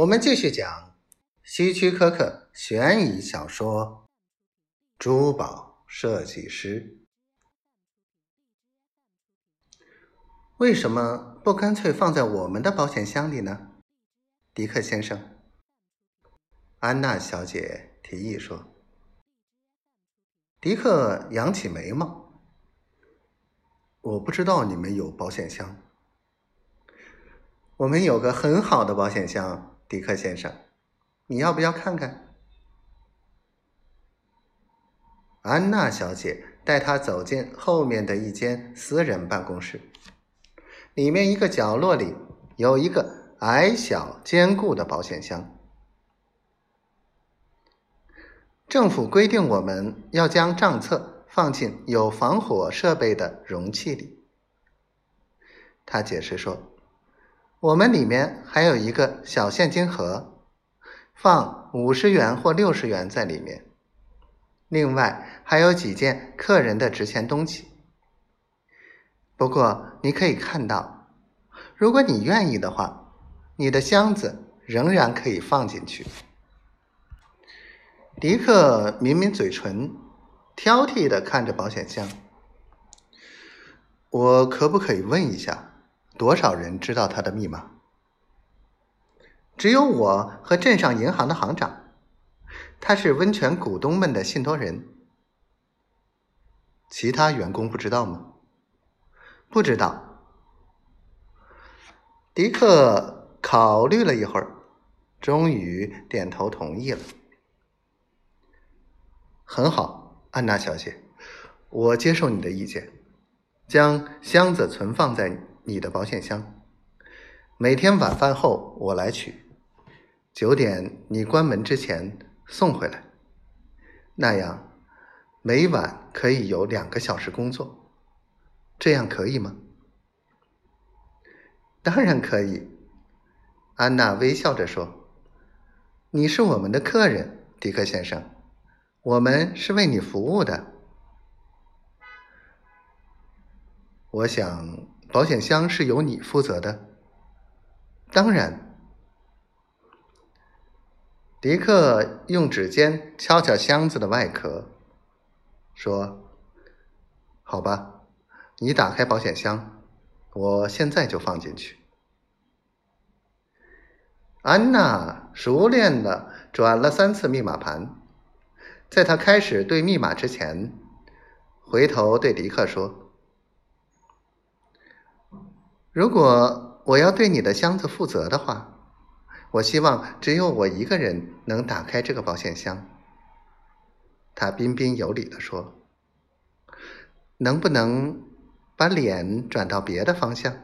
我们继续讲希区柯克悬疑小说《珠宝设计师》。为什么不干脆放在我们的保险箱里呢？迪克先生，安娜小姐提议说。迪克扬起眉毛：“我不知道你们有保险箱。我们有个很好的保险箱。”迪克先生，你要不要看看？安娜小姐带他走进后面的一间私人办公室，里面一个角落里有一个矮小坚固的保险箱。政府规定我们要将账册放进有防火设备的容器里。他解释说。我们里面还有一个小现金盒，放五十元或六十元在里面。另外还有几件客人的值钱东西。不过你可以看到，如果你愿意的话，你的箱子仍然可以放进去。迪克抿抿嘴唇，挑剔的看着保险箱。我可不可以问一下？多少人知道他的密码？只有我和镇上银行的行长。他是温泉股东们的信托人。其他员工不知道吗？不知道。迪克考虑了一会儿，终于点头同意了。很好，安娜小姐，我接受你的意见，将箱子存放在。你的保险箱，每天晚饭后我来取，九点你关门之前送回来，那样每晚可以有两个小时工作，这样可以吗？当然可以，安娜微笑着说：“你是我们的客人，迪克先生，我们是为你服务的。”我想。保险箱是由你负责的，当然。迪克用指尖敲敲箱子的外壳，说：“好吧，你打开保险箱，我现在就放进去。”安娜熟练的转了三次密码盘，在他开始对密码之前，回头对迪克说。如果我要对你的箱子负责的话，我希望只有我一个人能打开这个保险箱。”他彬彬有礼地说，“能不能把脸转到别的方向？”